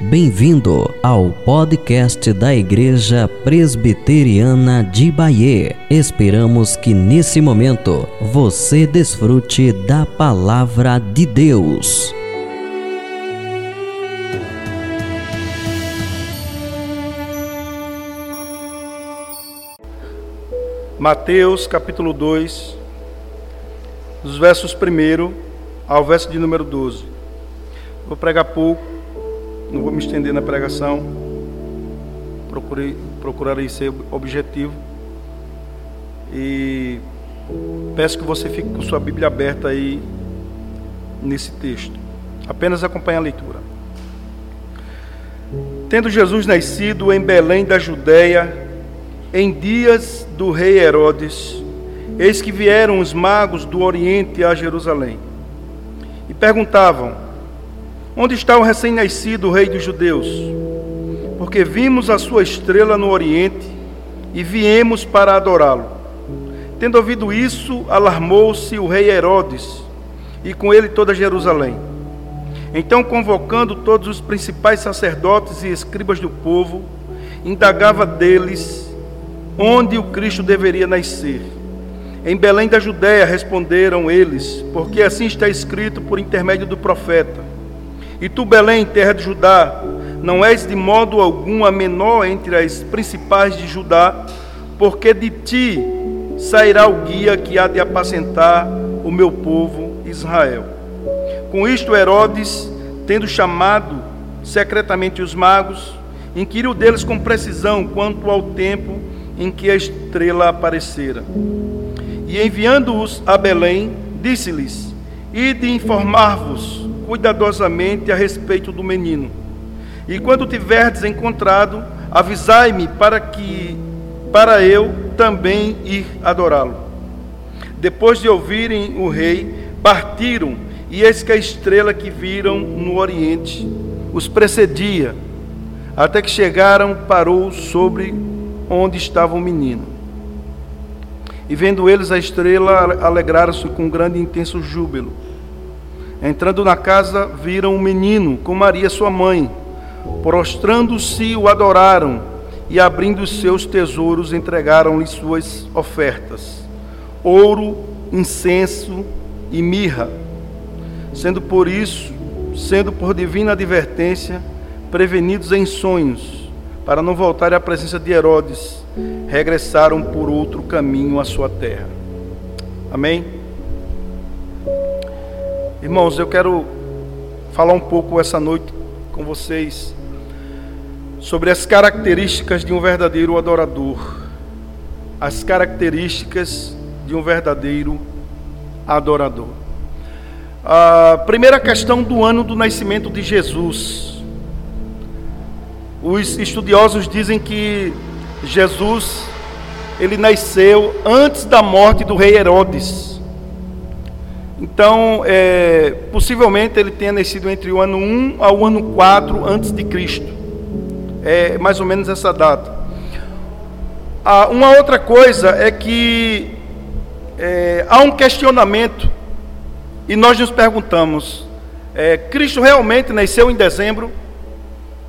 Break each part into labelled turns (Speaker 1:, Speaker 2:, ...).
Speaker 1: Bem-vindo ao podcast da Igreja Presbiteriana de Bahia. Esperamos que nesse momento você desfrute da palavra de Deus.
Speaker 2: Mateus capítulo 2, dos versos 1 ao verso de número 12. Vou pregar pouco não vou me estender na pregação. Procurei, procurarei ser objetivo. E peço que você fique com sua Bíblia aberta aí nesse texto. Apenas acompanhe a leitura. Tendo Jesus nascido em Belém da Judéia, em dias do rei Herodes, eis que vieram os magos do Oriente a Jerusalém e perguntavam: Onde está o recém-nascido rei dos judeus? Porque vimos a sua estrela no Oriente e viemos para adorá-lo. Tendo ouvido isso, alarmou-se o rei Herodes e com ele toda Jerusalém. Então, convocando todos os principais sacerdotes e escribas do povo, indagava deles onde o Cristo deveria nascer. Em Belém da Judéia responderam eles, porque assim está escrito por intermédio do profeta. E tu, Belém, terra de Judá, não és de modo algum a menor entre as principais de Judá, porque de ti sairá o guia que há de apacentar o meu povo Israel. Com isto, Herodes, tendo chamado secretamente os magos, inquiriu deles com precisão quanto ao tempo em que a estrela aparecera. E enviando-os a Belém, disse-lhes: Ide informar-vos cuidadosamente a respeito do menino. E quando tiverdes encontrado, avisai-me para que para eu também ir adorá-lo. Depois de ouvirem o rei, partiram, e eis que a estrela que viram no oriente os precedia, até que chegaram, parou sobre onde estava o menino. E vendo eles a estrela, alegraram-se com grande e intenso júbilo. Entrando na casa, viram um menino com Maria, sua mãe. Prostrando-se, o adoraram e, abrindo seus tesouros, entregaram-lhe suas ofertas: ouro, incenso e mirra. Sendo por isso, sendo por divina advertência, prevenidos em sonhos, para não voltarem à presença de Herodes, regressaram por outro caminho à sua terra. Amém? Irmãos, eu quero falar um pouco essa noite com vocês sobre as características de um verdadeiro adorador. As características de um verdadeiro adorador. A primeira questão do ano do nascimento de Jesus. Os estudiosos dizem que Jesus ele nasceu antes da morte do rei Herodes. Então, é, possivelmente ele tenha nascido entre o ano 1 ao ano 4 antes de Cristo. É mais ou menos essa data. Ah, uma outra coisa é que é, há um questionamento e nós nos perguntamos: é, Cristo realmente nasceu em dezembro?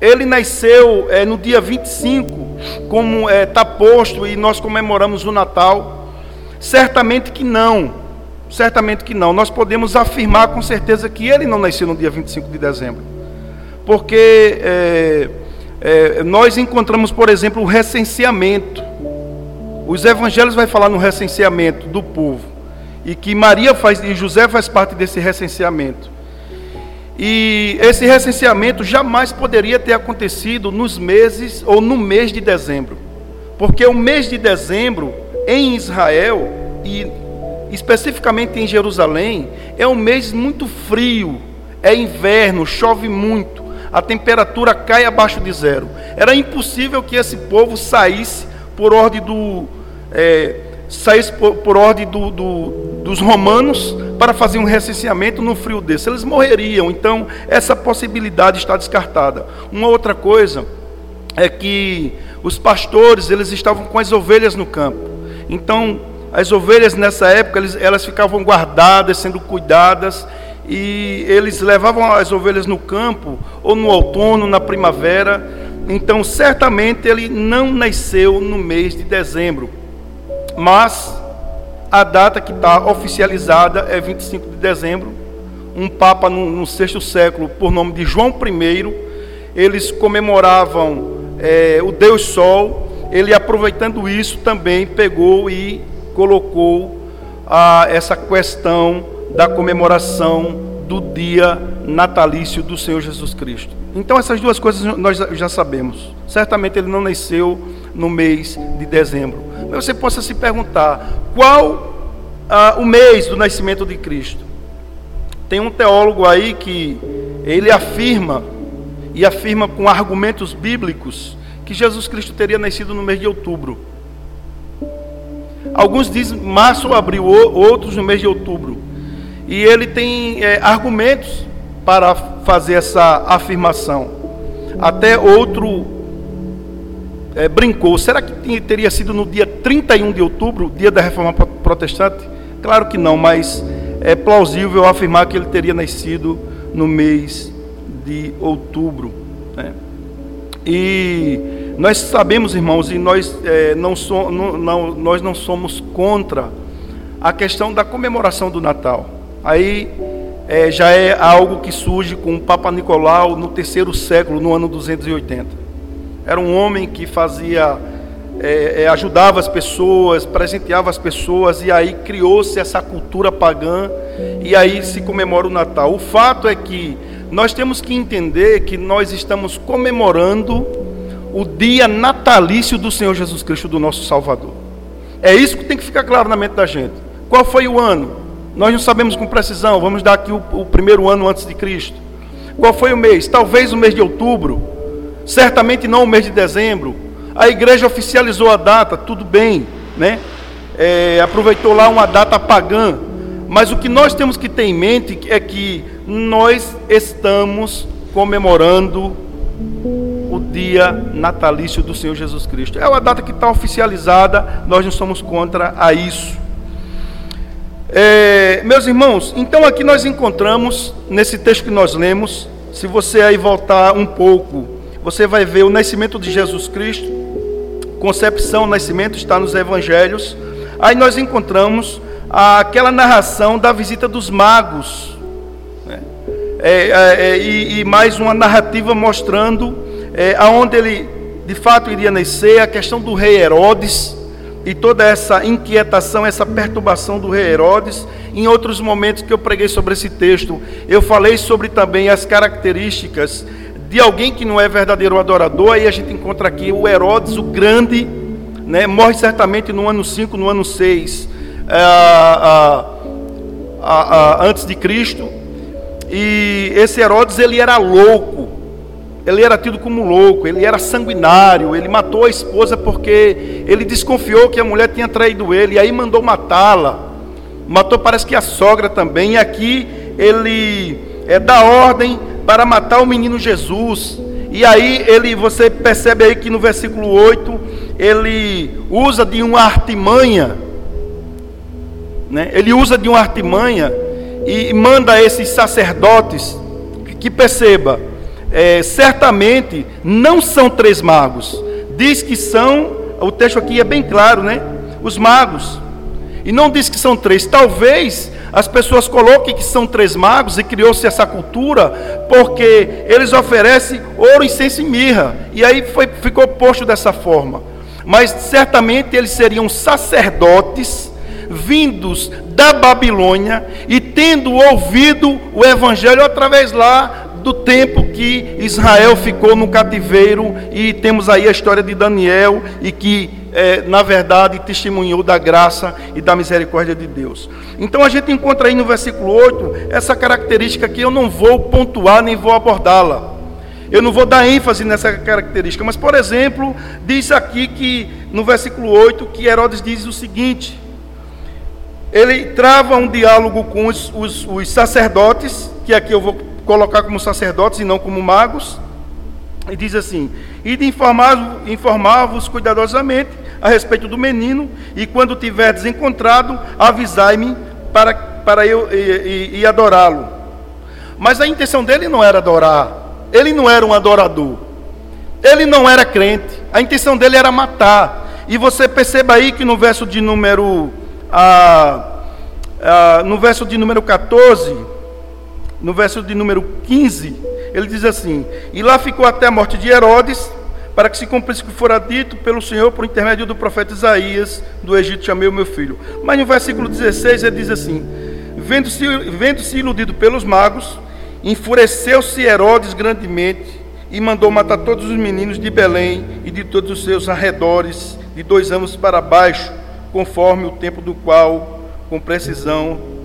Speaker 2: Ele nasceu é, no dia 25, como está é, posto e nós comemoramos o Natal? Certamente que não. Certamente que não. Nós podemos afirmar com certeza que ele não nasceu no dia 25 de dezembro. Porque é, é, nós encontramos, por exemplo, o recenseamento. Os evangelhos vai falar no recenseamento do povo. E que Maria faz e José faz parte desse recenseamento. E esse recenseamento jamais poderia ter acontecido nos meses ou no mês de dezembro. Porque o mês de dezembro em Israel e especificamente em Jerusalém, é um mês muito frio, é inverno, chove muito, a temperatura cai abaixo de zero. Era impossível que esse povo saísse por ordem do é, saísse por, por ordem do, do, dos romanos para fazer um recenseamento no frio desse. Eles morreriam. Então essa possibilidade está descartada. Uma outra coisa é que os pastores eles estavam com as ovelhas no campo. Então as ovelhas nessa época, elas ficavam guardadas, sendo cuidadas, e eles levavam as ovelhas no campo, ou no outono, na primavera. Então, certamente ele não nasceu no mês de dezembro, mas a data que está oficializada é 25 de dezembro. Um papa no, no sexto século, por nome de João I, eles comemoravam é, o Deus Sol. Ele, aproveitando isso, também pegou e colocou essa questão da comemoração do dia natalício do Senhor Jesus Cristo. Então, essas duas coisas nós já sabemos. Certamente ele não nasceu no mês de dezembro. Mas você possa se perguntar: qual ah, o mês do nascimento de Cristo? Tem um teólogo aí que ele afirma, e afirma com argumentos bíblicos, que Jesus Cristo teria nascido no mês de outubro. Alguns dizem março abril, outros no mês de outubro. E ele tem é, argumentos para fazer essa afirmação. Até outro é, brincou: será que teria sido no dia 31 de outubro, dia da reforma protestante? Claro que não, mas é plausível afirmar que ele teria nascido no mês de outubro. Né? E nós sabemos, irmãos, e nós, é, não, so, não, não, nós não somos contra a questão da comemoração do Natal. Aí é, já é algo que surge com o Papa Nicolau no terceiro século, no ano 280. Era um homem que fazia, é, ajudava as pessoas, presenteava as pessoas, e aí criou-se essa cultura pagã, e aí se comemora o Natal. O fato é que nós temos que entender que nós estamos comemorando o dia natalício do Senhor Jesus Cristo, do nosso Salvador. É isso que tem que ficar claro na mente da gente. Qual foi o ano? Nós não sabemos com precisão, vamos dar aqui o, o primeiro ano antes de Cristo. Qual foi o mês? Talvez o mês de outubro, certamente não o mês de dezembro. A igreja oficializou a data, tudo bem, né? É, aproveitou lá uma data pagã, mas o que nós temos que ter em mente é que nós estamos comemorando dia natalício do Senhor Jesus Cristo. É uma data que está oficializada, nós não somos contra a isso. É, meus irmãos, então aqui nós encontramos, nesse texto que nós lemos, se você aí voltar um pouco, você vai ver o nascimento de Jesus Cristo, concepção, nascimento está nos evangelhos. Aí nós encontramos aquela narração da visita dos magos, né? é, é, é e, e mais uma narrativa mostrando é, aonde ele de fato iria nascer, a questão do rei Herodes e toda essa inquietação, essa perturbação do rei Herodes. Em outros momentos que eu preguei sobre esse texto, eu falei sobre também as características de alguém que não é verdadeiro adorador. Aí a gente encontra aqui o Herodes, o grande, né, morre certamente no ano 5, no ano 6, é, antes de Cristo. E esse Herodes ele era louco, ele era tido como louco, ele era sanguinário, ele matou a esposa porque ele desconfiou que a mulher tinha traído ele, e aí mandou matá-la. Matou, parece que a sogra também, e aqui ele é, dá ordem para matar o menino Jesus. E aí ele, você percebe aí que no versículo 8, ele usa de uma artimanha, né? ele usa de uma artimanha e manda esses sacerdotes que perceba, é, certamente não são três magos. Diz que são, o texto aqui é bem claro, né? Os magos. E não diz que são três. Talvez as pessoas coloquem que são três magos e criou-se essa cultura porque eles oferecem ouro, incenso e mirra. E aí foi, ficou posto dessa forma. Mas certamente eles seriam sacerdotes vindos da Babilônia e tendo ouvido o evangelho através lá do tempo que Israel ficou no cativeiro, e temos aí a história de Daniel, e que, é, na verdade, testemunhou da graça e da misericórdia de Deus. Então a gente encontra aí no versículo 8 essa característica que eu não vou pontuar nem vou abordá-la. Eu não vou dar ênfase nessa característica, mas, por exemplo, diz aqui que, no versículo 8, que Herodes diz o seguinte: ele trava um diálogo com os, os, os sacerdotes, que aqui eu vou colocar como sacerdotes e não como magos. E diz assim: E de informar-vos cuidadosamente a respeito do menino, e quando tiverdes encontrado, avisai-me para, para eu e adorá-lo. Mas a intenção dele não era adorar. Ele não era um adorador. Ele não era crente. A intenção dele era matar. E você perceba aí que no verso de número ah, ah, no verso de número 14, no verso de número 15, ele diz assim: E lá ficou até a morte de Herodes, para que se cumprisse o que fora dito pelo Senhor por intermédio do profeta Isaías, do Egito chamei o meu filho. Mas no versículo 16 ele diz assim: Vendo-se vendo -se iludido pelos magos, enfureceu-se Herodes grandemente e mandou matar todos os meninos de Belém e de todos os seus arredores, de dois anos para baixo, conforme o tempo do qual, com precisão,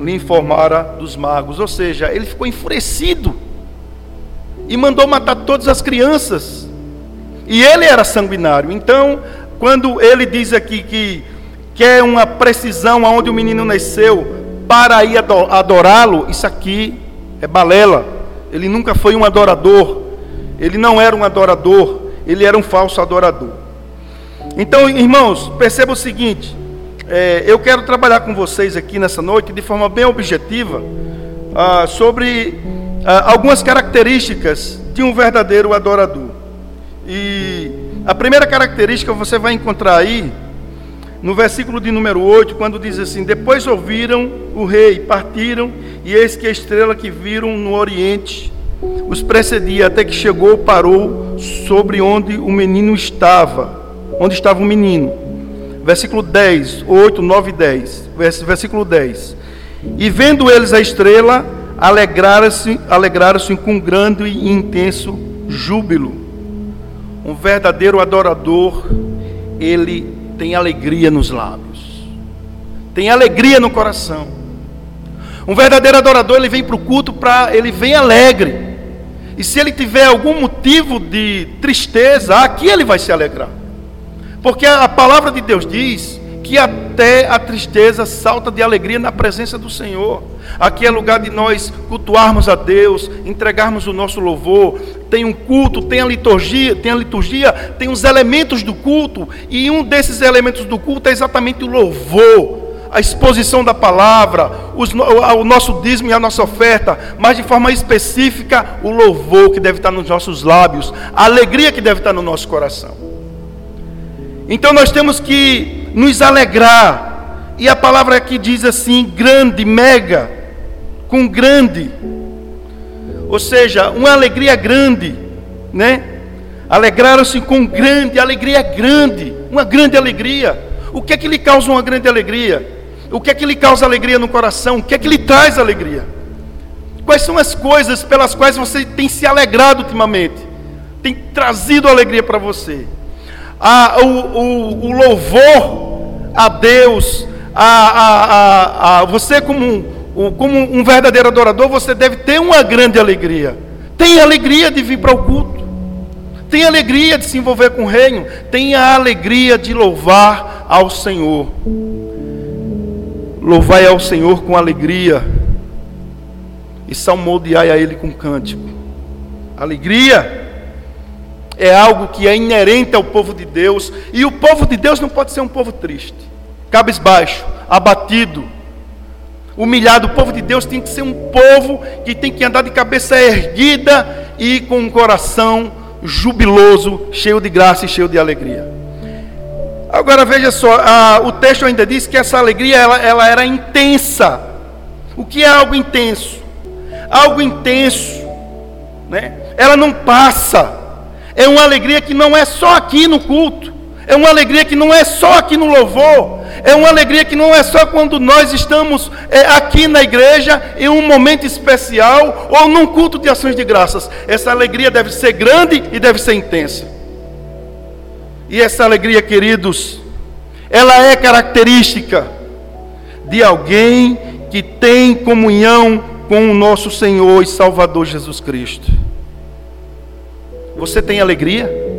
Speaker 2: lhe informara dos magos. Ou seja, ele ficou enfurecido e mandou matar todas as crianças. E ele era sanguinário. Então, quando ele diz aqui que quer uma precisão aonde o menino nasceu para ir adorá-lo, isso aqui é balela. Ele nunca foi um adorador. Ele não era um adorador, ele era um falso adorador. Então, irmãos, perceba o seguinte: é, eu quero trabalhar com vocês aqui nessa noite de forma bem objetiva ah, sobre ah, algumas características de um verdadeiro adorador. E a primeira característica você vai encontrar aí no versículo de número 8, quando diz assim: Depois ouviram o rei, partiram, e eis que a estrela que viram no oriente os precedia, até que chegou, parou sobre onde o menino estava, onde estava o menino. Versículo 10, 8, 9 e 10. Versículo 10. E vendo eles a estrela, alegraram-se alegraram com grande e intenso júbilo. Um verdadeiro adorador, ele tem alegria nos lábios, tem alegria no coração. Um verdadeiro adorador, ele vem para o culto para, ele vem alegre. E se ele tiver algum motivo de tristeza, aqui ele vai se alegrar. Porque a palavra de Deus diz que até a tristeza salta de alegria na presença do Senhor. Aqui é lugar de nós cultuarmos a Deus, entregarmos o nosso louvor. Tem um culto, tem a liturgia, tem a liturgia, tem os elementos do culto, e um desses elementos do culto é exatamente o louvor a exposição da palavra, os, o nosso dízimo e a nossa oferta, mas de forma específica o louvor que deve estar nos nossos lábios, a alegria que deve estar no nosso coração. Então nós temos que nos alegrar, e a palavra aqui diz assim: grande, mega, com grande, ou seja, uma alegria grande, né? Alegraram-se com grande, alegria grande, uma grande alegria. O que é que lhe causa uma grande alegria? O que é que lhe causa alegria no coração? O que é que lhe traz alegria? Quais são as coisas pelas quais você tem se alegrado ultimamente? Tem trazido alegria para você? Ah, o, o, o, louvor a Deus, a, a, a, a você como um como um verdadeiro adorador, você deve ter uma grande alegria. Tem alegria de vir para o culto. Tem alegria de se envolver com o reino. Tem a alegria de louvar ao Senhor. Louvai ao Senhor com alegria. E salmodiai a Ele com cântico. Alegria é algo que é inerente ao povo de Deus. E o povo de Deus não pode ser um povo triste, cabisbaixo, abatido humilhado. O povo de Deus tem que ser um povo que tem que andar de cabeça erguida e com um coração jubiloso, cheio de graça e cheio de alegria. Agora veja só, a, o texto ainda diz que essa alegria ela, ela era intensa. O que é algo intenso? Algo intenso, né? Ela não passa. É uma alegria que não é só aqui no culto. É uma alegria que não é só aqui no louvor é uma alegria que não é só quando nós estamos é, aqui na igreja, em um momento especial, ou num culto de ações de graças. Essa alegria deve ser grande e deve ser intensa. E essa alegria, queridos, ela é característica de alguém que tem comunhão com o nosso Senhor e Salvador Jesus Cristo. Você tem alegria?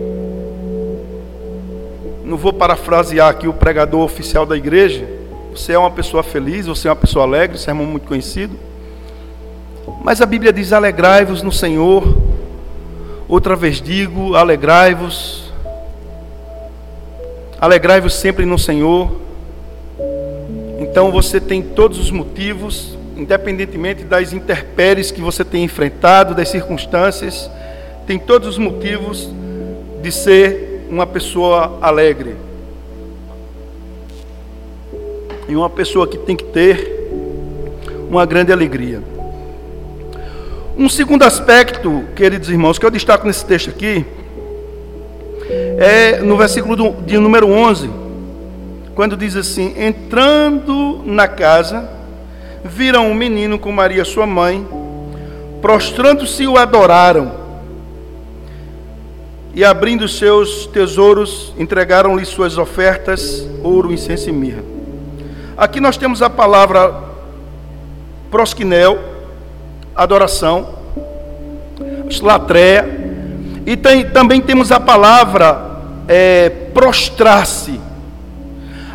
Speaker 2: não vou parafrasear aqui o pregador oficial da igreja. Você é uma pessoa feliz, você é uma pessoa alegre, sermão muito conhecido. Mas a Bíblia diz: alegrai-vos no Senhor. Outra vez digo: alegrai-vos. Alegrai-vos sempre no Senhor. Então você tem todos os motivos independentemente das intempéries que você tem enfrentado, das circunstâncias, tem todos os motivos de ser uma pessoa alegre. E uma pessoa que tem que ter uma grande alegria. Um segundo aspecto, queridos irmãos, que eu destaco nesse texto aqui, é no versículo de número 11, quando diz assim: Entrando na casa, viram um menino com Maria, sua mãe, prostrando-se o adoraram. E abrindo seus tesouros, entregaram-lhe suas ofertas, ouro, incenso e mirra. Aqui nós temos a palavra prosquinel, adoração, latreia, e tem, também temos a palavra é, prostrar-se.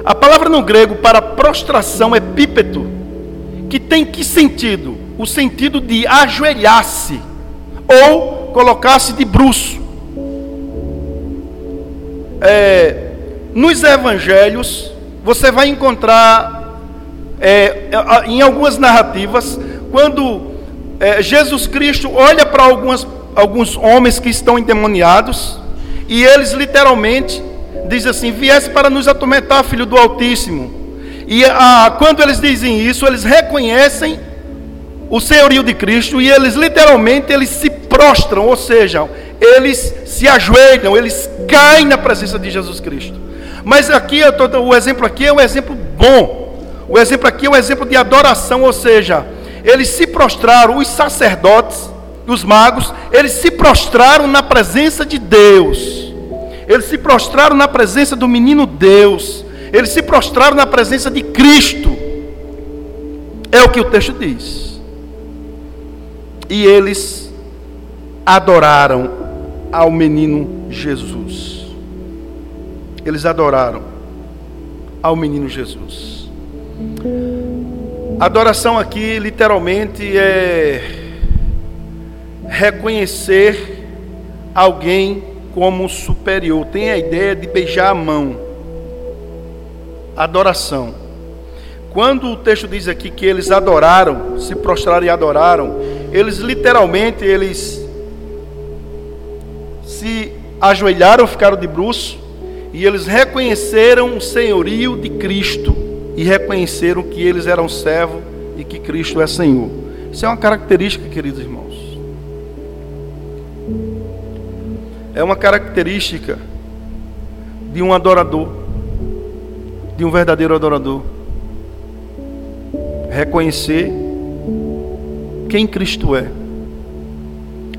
Speaker 2: A palavra no grego para prostração é pípeto, que tem que sentido? O sentido de ajoelhar-se ou colocar-se de bruço. É, nos evangelhos, você vai encontrar é, em algumas narrativas, quando é, Jesus Cristo olha para algumas, alguns homens que estão endemoniados, e eles literalmente dizem assim: Viesse para nos atormentar, filho do Altíssimo. E ah, quando eles dizem isso, eles reconhecem o senhorio de Cristo e eles literalmente eles se prostram, ou seja, eles se ajoelham, eles caem na presença de Jesus Cristo. Mas aqui tô, o exemplo aqui é um exemplo bom. O exemplo aqui é um exemplo de adoração, ou seja, eles se prostraram, os sacerdotes, os magos, eles se prostraram na presença de Deus. Eles se prostraram na presença do menino Deus. Eles se prostraram na presença de Cristo. É o que o texto diz. E eles adoraram ao menino Jesus. Eles adoraram ao menino Jesus. Adoração aqui literalmente é reconhecer alguém como superior. Tem a ideia de beijar a mão adoração. Quando o texto diz aqui que eles adoraram, se prostraram e adoraram, eles literalmente eles se ajoelharam, ficaram de bruço e eles reconheceram o senhorio de Cristo e reconheceram que eles eram servo e que Cristo é Senhor. Isso é uma característica, queridos irmãos. É uma característica de um adorador de um verdadeiro adorador. Reconhecer quem Cristo é.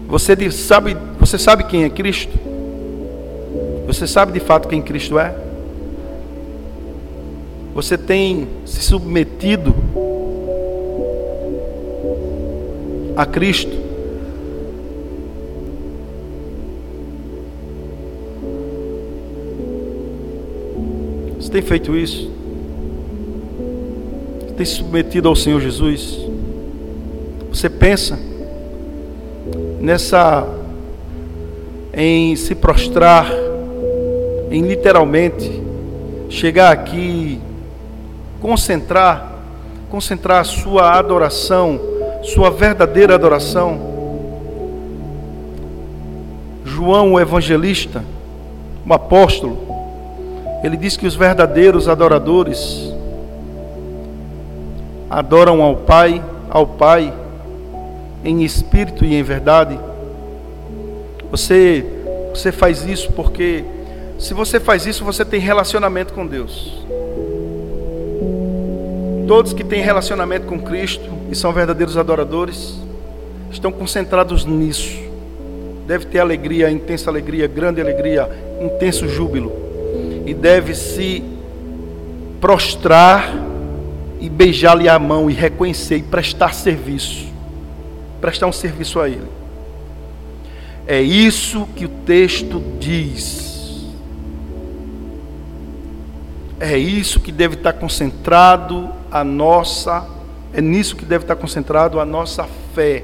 Speaker 2: Você sabe, você sabe quem é Cristo? Você sabe de fato quem Cristo é? Você tem se submetido a Cristo? Você tem feito isso? Você tem se submetido ao Senhor Jesus? Você pensa nessa em se prostrar, em literalmente chegar aqui, concentrar, concentrar a sua adoração, sua verdadeira adoração. João, o evangelista, o apóstolo, ele diz que os verdadeiros adoradores adoram ao Pai, ao Pai em espírito e em verdade. Você você faz isso porque se você faz isso, você tem relacionamento com Deus. Todos que têm relacionamento com Cristo e são verdadeiros adoradores estão concentrados nisso. Deve ter alegria, intensa alegria, grande alegria, intenso júbilo e deve se prostrar e beijar-lhe a mão e reconhecer e prestar serviço. Prestar um serviço a ele. É isso que o texto diz. É isso que deve estar concentrado a nossa, é nisso que deve estar concentrado a nossa fé.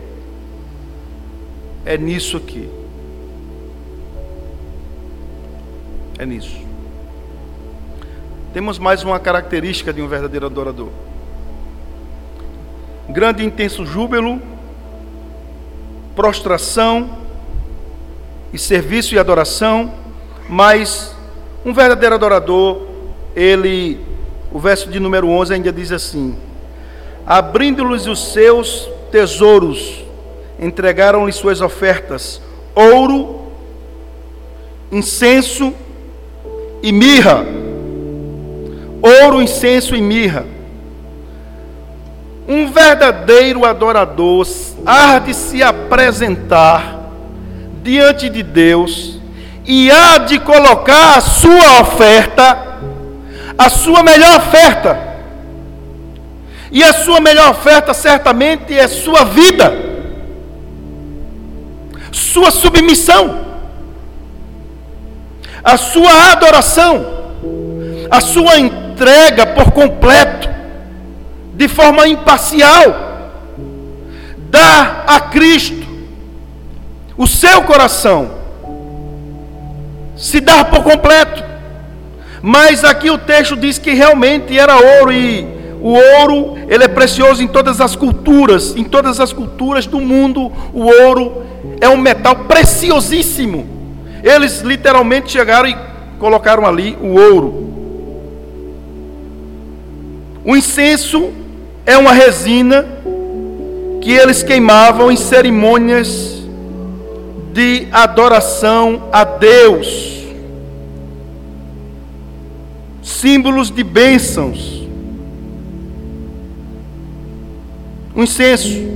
Speaker 2: É nisso aqui. É nisso. Temos mais uma característica de um verdadeiro adorador. grande e intenso júbilo, prostração e serviço e adoração, mas um verdadeiro adorador, ele, o verso de número 11 ainda diz assim: Abrindo-lhes os seus tesouros, entregaram-lhe suas ofertas, ouro, incenso e mirra. Ouro, incenso e mirra. Um verdadeiro adorador há de se apresentar diante de Deus e há de colocar a sua oferta, a sua melhor oferta. E a sua melhor oferta certamente é sua vida, sua submissão, a sua adoração, a sua entrega por completo de forma imparcial, dá a Cristo o seu coração, se dar por completo. Mas aqui o texto diz que realmente era ouro e o ouro, ele é precioso em todas as culturas, em todas as culturas do mundo, o ouro é um metal preciosíssimo. Eles literalmente chegaram e colocaram ali o ouro. O incenso é uma resina que eles queimavam em cerimônias de adoração a Deus, símbolos de bênçãos. O incenso.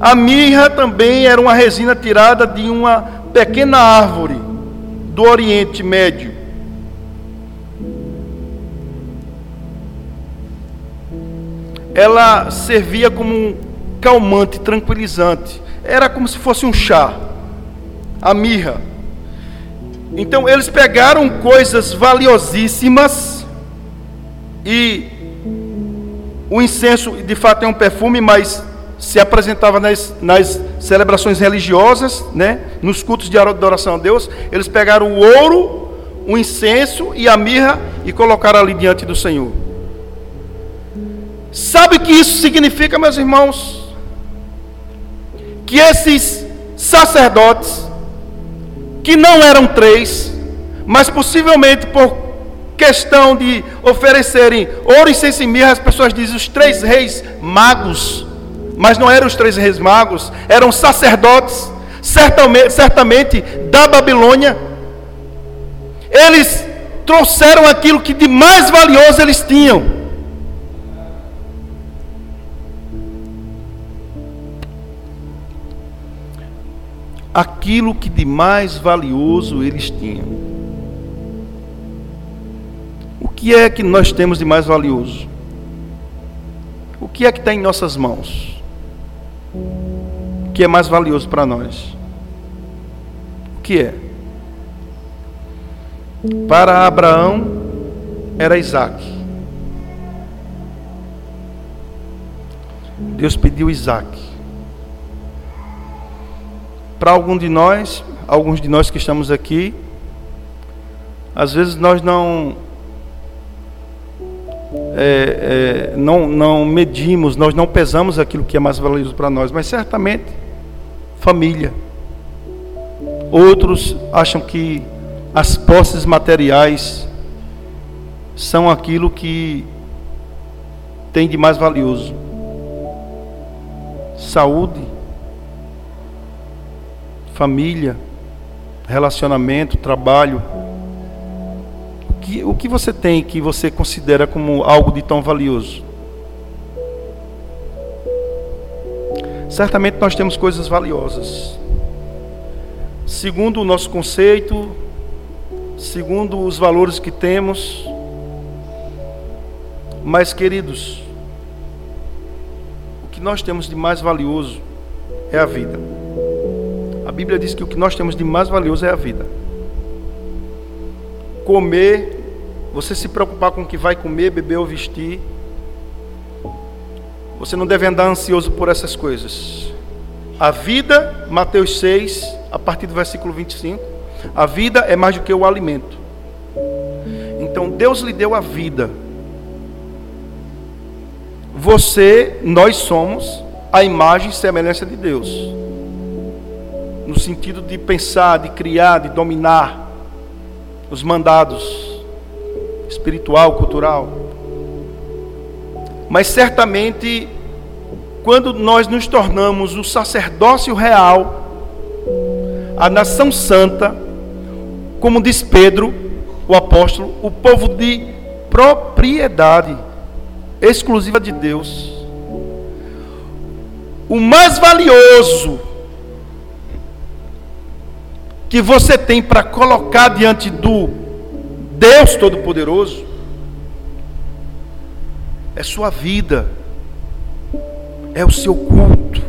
Speaker 2: A mirra também era uma resina tirada de uma pequena árvore do Oriente Médio. ela servia como um calmante, tranquilizante. Era como se fosse um chá, a mirra. Então eles pegaram coisas valiosíssimas e o incenso, de fato, é um perfume, mas se apresentava nas, nas celebrações religiosas, né, nos cultos de adoração a Deus. Eles pegaram o ouro, o incenso e a mirra e colocaram ali diante do Senhor. Sabe o que isso significa, meus irmãos? Que esses sacerdotes, que não eram três, mas possivelmente por questão de oferecerem ouro, incenso e mirra, as pessoas dizem os três reis magos, mas não eram os três reis magos, eram sacerdotes, certamente, certamente da Babilônia. Eles trouxeram aquilo que de mais valioso eles tinham aquilo que de mais valioso eles tinham. O que é que nós temos de mais valioso? O que é que está em nossas mãos? O que é mais valioso para nós? O que é? Para Abraão era Isaac. Deus pediu Isaac. Para algum de nós, alguns de nós que estamos aqui, às vezes nós não é, é, não, não medimos, nós não pesamos aquilo que é mais valioso para nós, mas certamente família. Outros acham que as posses materiais são aquilo que tem de mais valioso. Saúde, família, relacionamento, trabalho. O que, o que você tem que você considera como algo de tão valioso? Certamente nós temos coisas valiosas. Segundo o nosso conceito, segundo os valores que temos. Mas, queridos, o que nós temos de mais valioso é a vida. Bíblia diz que o que nós temos de mais valioso é a vida. Comer, você se preocupar com o que vai comer, beber ou vestir. Você não deve andar ansioso por essas coisas. A vida, Mateus 6, a partir do versículo 25, a vida é mais do que o alimento. Então Deus lhe deu a vida. você, nós somos a imagem e semelhança de Deus. No sentido de pensar, de criar, de dominar os mandados espiritual, cultural. Mas certamente quando nós nos tornamos o sacerdócio real, a nação santa, como diz Pedro, o apóstolo, o povo de propriedade exclusiva de Deus. O mais valioso que você tem para colocar diante do Deus Todo-Poderoso é sua vida, é o seu culto,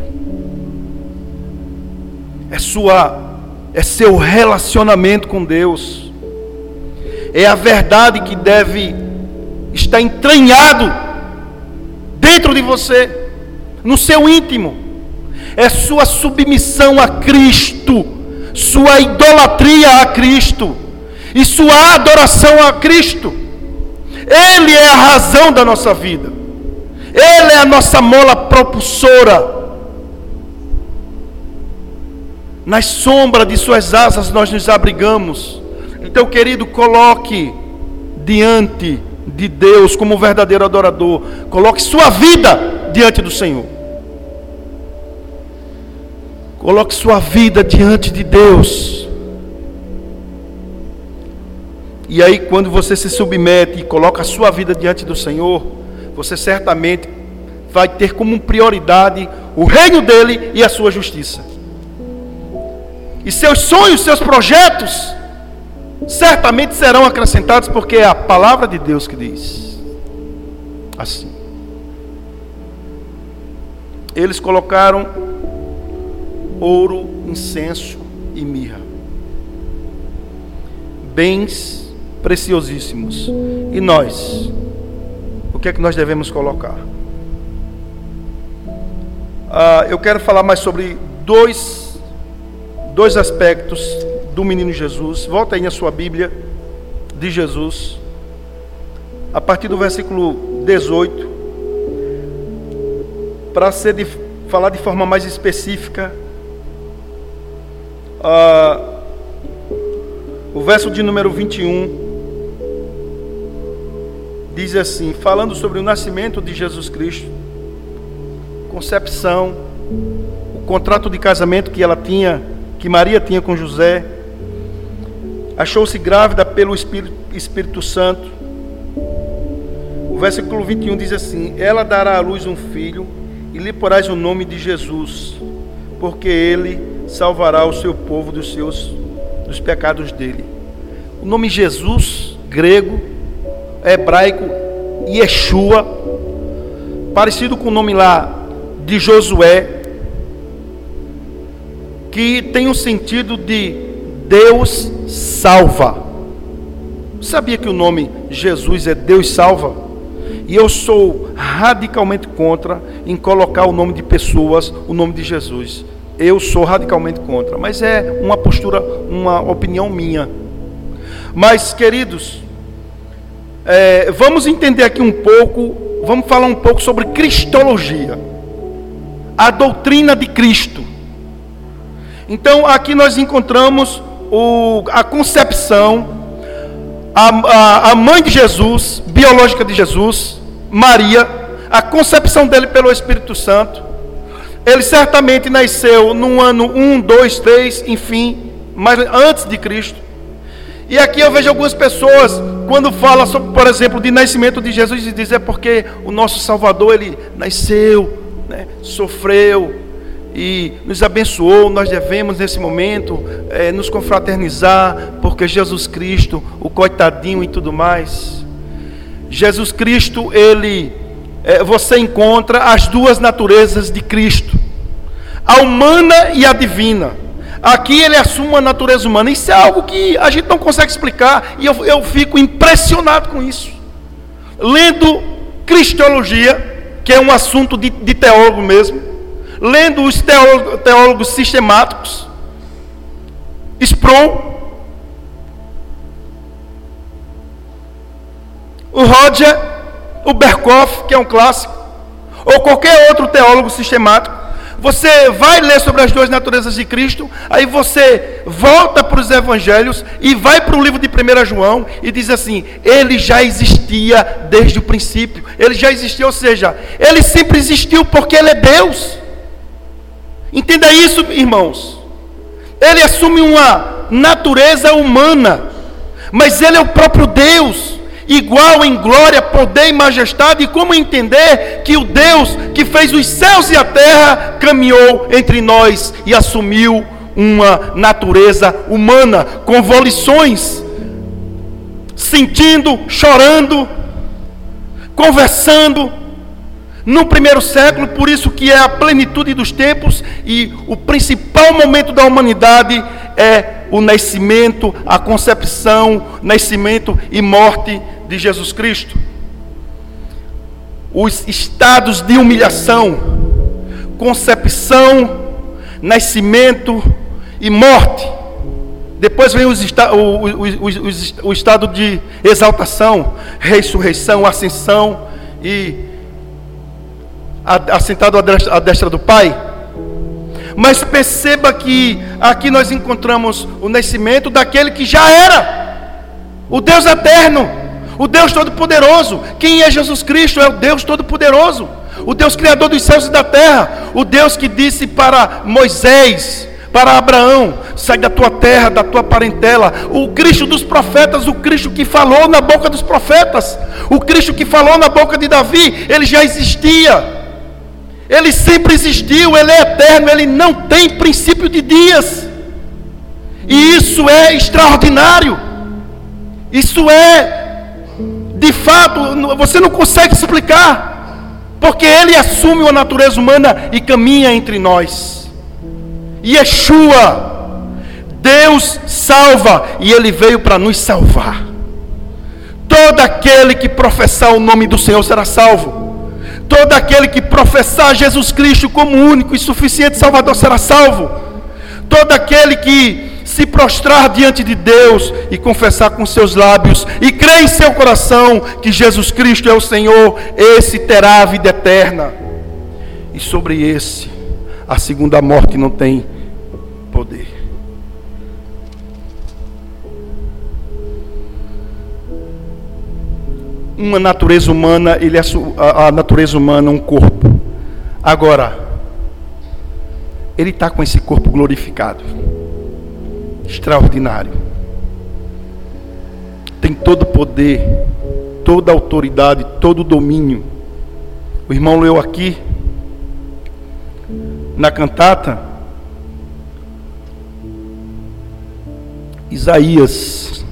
Speaker 2: é sua é seu relacionamento com Deus. É a verdade que deve estar entranhado dentro de você, no seu íntimo. É sua submissão a Cristo, sua idolatria a Cristo e sua adoração a Cristo. Ele é a razão da nossa vida. Ele é a nossa mola propulsora. nas sombras de suas asas nós nos abrigamos. Então, querido, coloque diante de Deus como verdadeiro adorador, coloque sua vida diante do Senhor. Coloque sua vida diante de Deus. E aí, quando você se submete e coloca a sua vida diante do Senhor, você certamente vai ter como prioridade o reino dele e a sua justiça. E seus sonhos, seus projetos, certamente serão acrescentados, porque é a palavra de Deus que diz assim. Eles colocaram ouro, incenso e mirra, bens preciosíssimos. E nós, o que é que nós devemos colocar? Ah, eu quero falar mais sobre dois dois aspectos do menino Jesus. Volta aí na sua Bíblia de Jesus, a partir do versículo 18, para ser de, falar de forma mais específica. Uh, o verso de número 21 diz assim: falando sobre o nascimento de Jesus Cristo, concepção, o contrato de casamento que ela tinha que Maria tinha com José, achou-se grávida pelo Espírito, Espírito Santo. O versículo 21 diz assim: Ela dará à luz um filho, e lhe porás o nome de Jesus, porque ele salvará o seu povo dos seus dos pecados dele. O nome Jesus, grego, hebraico, Yeshua, parecido com o nome lá de Josué, que tem o um sentido de Deus salva. Sabia que o nome Jesus é Deus salva? E eu sou radicalmente contra em colocar o nome de pessoas, o nome de Jesus. Eu sou radicalmente contra, mas é uma postura, uma opinião minha. Mas, queridos, é, vamos entender aqui um pouco, vamos falar um pouco sobre Cristologia, a doutrina de Cristo. Então aqui nós encontramos o, a concepção, a, a, a mãe de Jesus, biológica de Jesus, Maria, a concepção dele pelo Espírito Santo. Ele certamente nasceu no ano 1, 2, 3, enfim, mas antes de Cristo. E aqui eu vejo algumas pessoas, quando fala sobre, por exemplo, de nascimento de Jesus, e dizer é porque o nosso Salvador, ele nasceu, né, sofreu, e nos abençoou, nós devemos nesse momento é, nos confraternizar, porque Jesus Cristo, o coitadinho e tudo mais. Jesus Cristo, ele, você encontra as duas naturezas de Cristo, a humana e a divina. Aqui ele assume a natureza humana. Isso é algo que a gente não consegue explicar e eu, eu fico impressionado com isso. Lendo Cristologia, que é um assunto de, de teólogo mesmo, lendo os teólogos sistemáticos, Sproul, o Roger, o Berkoff, que é um clássico, ou qualquer outro teólogo sistemático, você vai ler sobre as duas naturezas de Cristo, aí você volta para os evangelhos e vai para o livro de 1 João e diz assim: ele já existia desde o princípio, ele já existia, ou seja, ele sempre existiu porque ele é Deus. Entenda isso, irmãos. Ele assume uma natureza humana, mas ele é o próprio Deus igual em glória, poder e majestade, e como entender que o Deus que fez os céus e a terra caminhou entre nós e assumiu uma natureza humana, com volições, sentindo, chorando, conversando, no primeiro século, por isso que é a plenitude dos tempos e o principal momento da humanidade é o nascimento, a concepção, nascimento e morte de Jesus Cristo. Os estados de humilhação, concepção, nascimento e morte. Depois vem os, o, o, o, o estado de exaltação, ressurreição, ascensão e assentado à destra do Pai. Mas perceba que aqui nós encontramos o nascimento daquele que já era, o Deus eterno, o Deus Todo-Poderoso. Quem é Jesus Cristo? É o Deus Todo-Poderoso, o Deus Criador dos céus e da terra, o Deus que disse para Moisés, para Abraão: sai da tua terra, da tua parentela. O Cristo dos profetas, o Cristo que falou na boca dos profetas, o Cristo que falou na boca de Davi, ele já existia. Ele sempre existiu, ele é eterno, ele não tem princípio de dias. E isso é extraordinário. Isso é de fato, você não consegue explicar, porque ele assume a natureza humana e caminha entre nós. Yeshua, Deus salva, e ele veio para nos salvar. Todo aquele que professar o nome do Senhor será salvo. Todo aquele que professar Jesus Cristo como único e suficiente Salvador será salvo. Todo aquele que se prostrar diante de Deus e confessar com seus lábios e crer em seu coração que Jesus Cristo é o Senhor, esse terá a vida eterna. E sobre esse, a segunda morte não tem poder. Uma natureza humana, ele é a natureza humana um corpo. Agora, ele está com esse corpo glorificado extraordinário. Tem todo o poder, toda a autoridade, todo o domínio. O irmão leu aqui, na cantata, Isaías,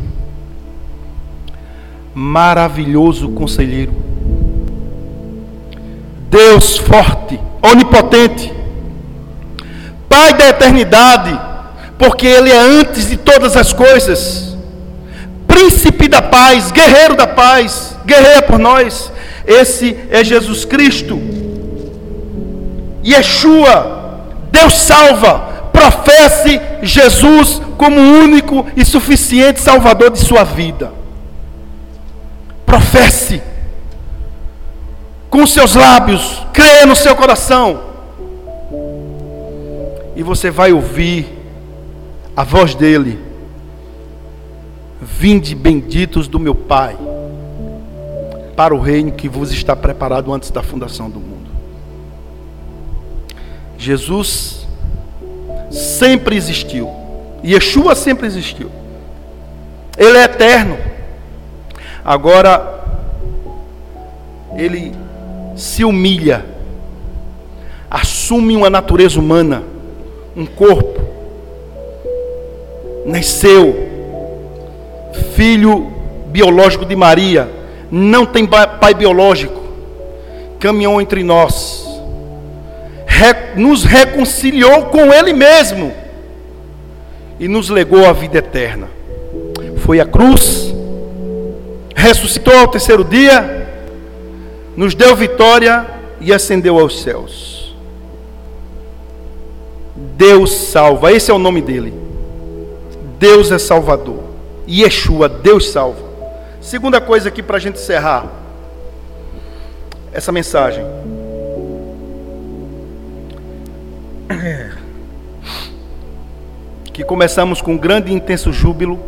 Speaker 2: maravilhoso conselheiro, Deus forte, onipotente, Pai da eternidade, porque Ele é antes de todas as coisas, príncipe da paz, guerreiro da paz, guerreia por nós. Esse é Jesus Cristo. Yeshua, Deus salva, professe Jesus como único e suficiente Salvador de sua vida. Professe com seus lábios, creia no seu coração, e você vai ouvir a voz dele: Vinde benditos do meu Pai, para o reino que vos está preparado antes da fundação do mundo. Jesus sempre existiu, Yeshua sempre existiu, Ele é eterno. Agora, Ele se humilha, assume uma natureza humana, um corpo, nasceu, filho biológico de Maria, não tem pai biológico, caminhou entre nós, nos reconciliou com Ele mesmo. E nos legou a vida eterna. Foi a cruz, ressuscitou ao terceiro dia, nos deu vitória e ascendeu aos céus. Deus salva, esse é o nome dele. Deus é Salvador. Yeshua, Deus salva. Segunda coisa aqui para a gente encerrar essa mensagem. que começamos com grande e intenso júbilo,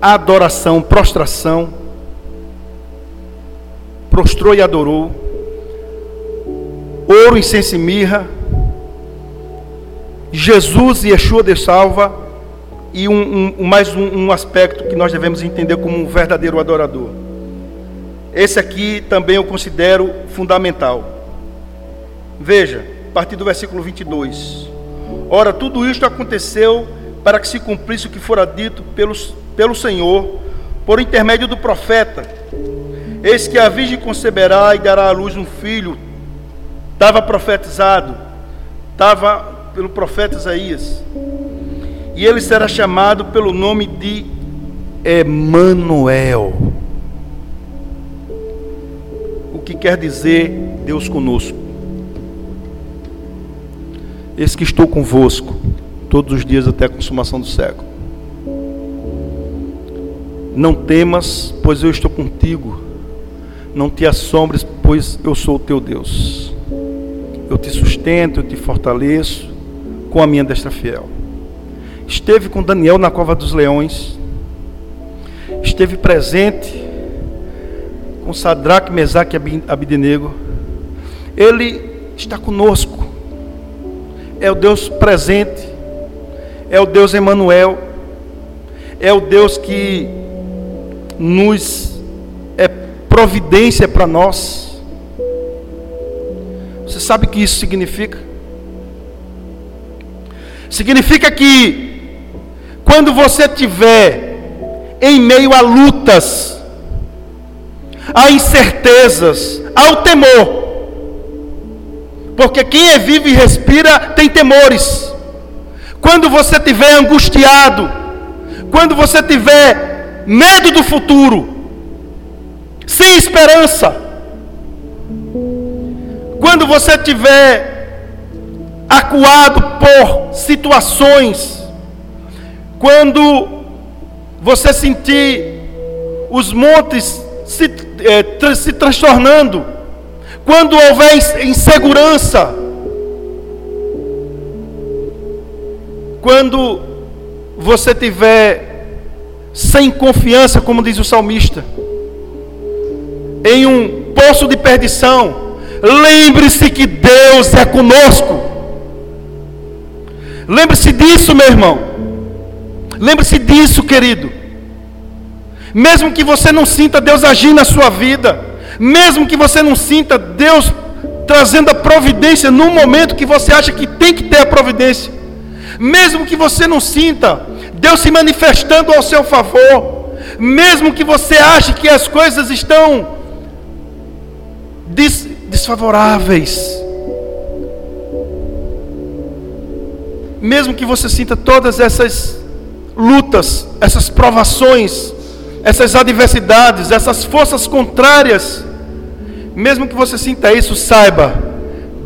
Speaker 2: adoração, prostração, prostrou e adorou, ouro, incenso e mirra, Jesus e Yeshua de salva, e um, um mais um, um aspecto que nós devemos entender como um verdadeiro adorador. Esse aqui também eu considero fundamental. Veja, a partir do versículo 22. Ora, tudo isto aconteceu para que se cumprisse o que fora dito pelos, pelo Senhor, por intermédio do profeta. Eis que a virgem conceberá e dará à luz um filho. Estava profetizado, estava pelo profeta Isaías. E ele será chamado pelo nome de Emanuel. O que quer dizer Deus conosco? Eis que estou convosco todos os dias até a consumação do século. Não temas, pois eu estou contigo. Não te assombres, pois eu sou o teu Deus. Eu te sustento, eu te fortaleço com a minha destra fiel. Esteve com Daniel na cova dos leões. Esteve presente com Sadraque, Mesaque e Abidenego. Ele está conosco. É o Deus presente. É o Deus Emanuel. É o Deus que nos é providência para nós. Você sabe o que isso significa? Significa que quando você tiver em meio a lutas, a incertezas, ao temor, porque quem é vivo e respira tem temores. Quando você tiver angustiado, quando você tiver medo do futuro, sem esperança, quando você tiver acuado por situações, quando você sentir os montes se, é, se transtornando, quando houver insegurança, quando você tiver sem confiança, como diz o salmista, em um poço de perdição, lembre-se que Deus é conosco. Lembre-se disso, meu irmão. Lembre-se disso, querido. Mesmo que você não sinta Deus agir na sua vida, mesmo que você não sinta Deus trazendo a providência no momento que você acha que tem que ter a providência, mesmo que você não sinta Deus se manifestando ao seu favor, mesmo que você ache que as coisas estão des desfavoráveis, mesmo que você sinta todas essas lutas, essas provações, essas adversidades, essas forças contrárias, mesmo que você sinta isso, saiba,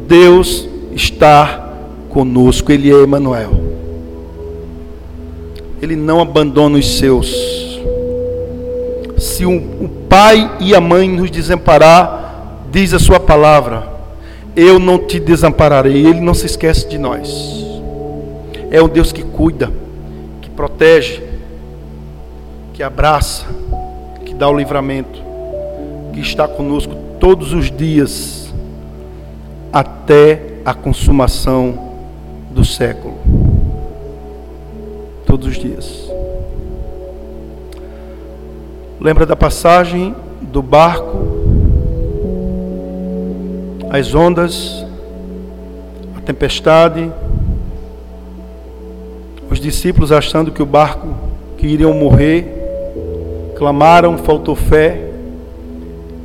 Speaker 2: Deus está conosco, Ele é Emmanuel. Ele não abandona os seus. Se o, pai e a mãe nos desamparar, diz a sua palavra, eu não te desampararei. Ele não se esquece de nós é um Deus que cuida, que protege, que abraça, que dá o livramento, que está conosco todos os dias até a consumação do século. Todos os dias. Lembra da passagem do barco, as ondas, a tempestade, os discípulos, achando que o barco que iriam morrer, clamaram, faltou fé.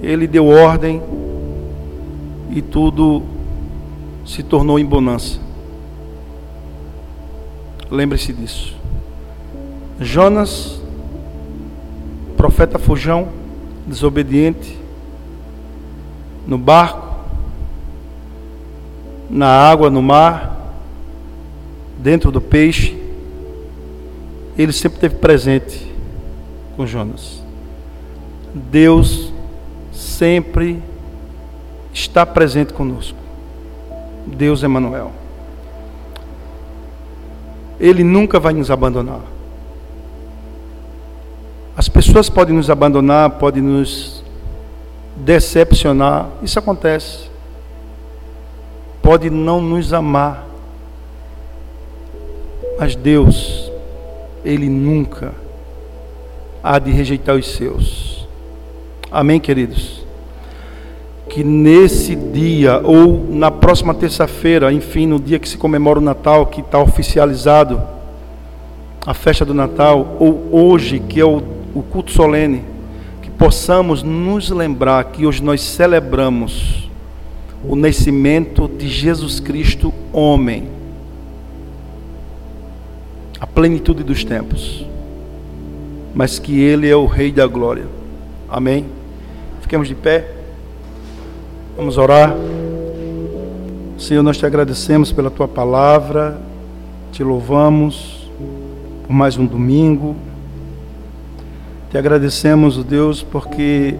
Speaker 2: Ele deu ordem e tudo se tornou em bonança. Lembre-se disso. Jonas, profeta fujão, desobediente, no barco, na água, no mar, dentro do peixe, ele sempre esteve presente com Jonas. Deus sempre está presente conosco. Deus Emanuel. Ele nunca vai nos abandonar. As pessoas podem nos abandonar, podem nos decepcionar, isso acontece. Pode não nos amar. Mas Deus, Ele nunca há de rejeitar os seus. Amém, queridos? Que nesse dia, ou na próxima terça-feira, enfim, no dia que se comemora o Natal, que está oficializado a festa do Natal, ou hoje, que é o, o culto solene, que possamos nos lembrar que hoje nós celebramos o nascimento de Jesus Cristo, homem, plenitude dos tempos mas que Ele é o Rei da glória. Amém? Fiquemos de pé. Vamos orar. Senhor, nós te agradecemos pela tua palavra, te louvamos por mais um domingo. Te agradecemos, Deus, porque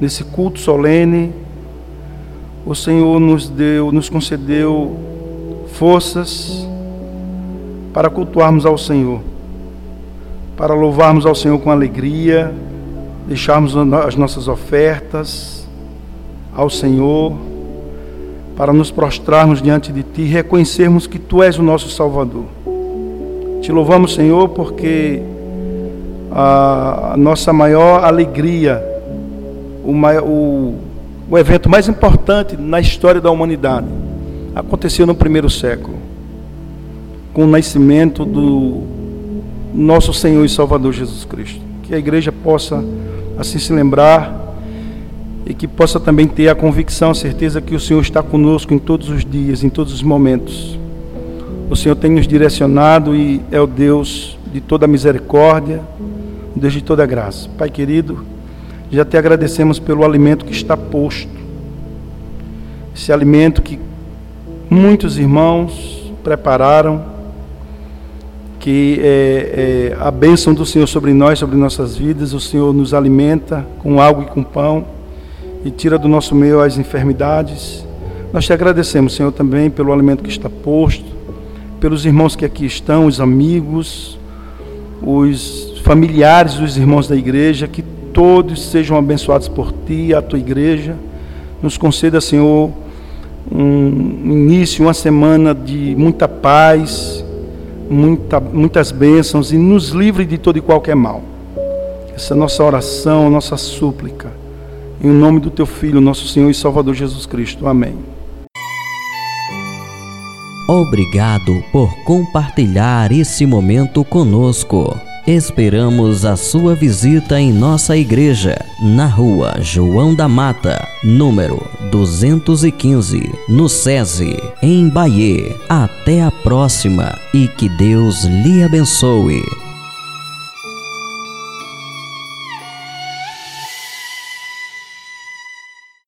Speaker 2: nesse culto solene o Senhor nos deu, nos concedeu forças para cultuarmos ao Senhor para louvarmos ao Senhor com alegria, deixarmos as nossas ofertas ao Senhor, para nos prostrarmos diante de Ti, reconhecermos que Tu és o nosso Salvador. Te louvamos, Senhor, porque a nossa maior alegria, o, o, o evento mais importante na história da humanidade, aconteceu no primeiro século, com o nascimento do nosso Senhor e Salvador Jesus Cristo. Que a igreja possa assim se lembrar e que possa também ter a convicção, a certeza que o Senhor está conosco em todos os dias, em todos os momentos. O Senhor tem nos direcionado e é o Deus de toda misericórdia, Deus de toda graça. Pai querido, já te agradecemos pelo alimento que está posto. Esse alimento que muitos irmãos prepararam que é, é, a bênção do Senhor sobre nós, sobre nossas vidas, o Senhor nos alimenta com água e com pão e tira do nosso meio as enfermidades. Nós te agradecemos, Senhor, também pelo alimento que está posto, pelos irmãos que aqui estão, os amigos, os familiares dos irmãos da igreja, que todos sejam abençoados por ti, a tua igreja. Nos conceda, Senhor, um início, uma semana de muita paz, muita, muitas bênçãos e nos livre de todo e qualquer mal. Essa é a nossa oração, a nossa súplica. Em nome do teu Filho, nosso Senhor e Salvador Jesus Cristo. Amém.
Speaker 1: Obrigado por compartilhar esse momento conosco. Esperamos a sua visita em nossa igreja, na rua João da Mata, número 215, no SESI, em Bahia. Até a próxima e que Deus lhe abençoe.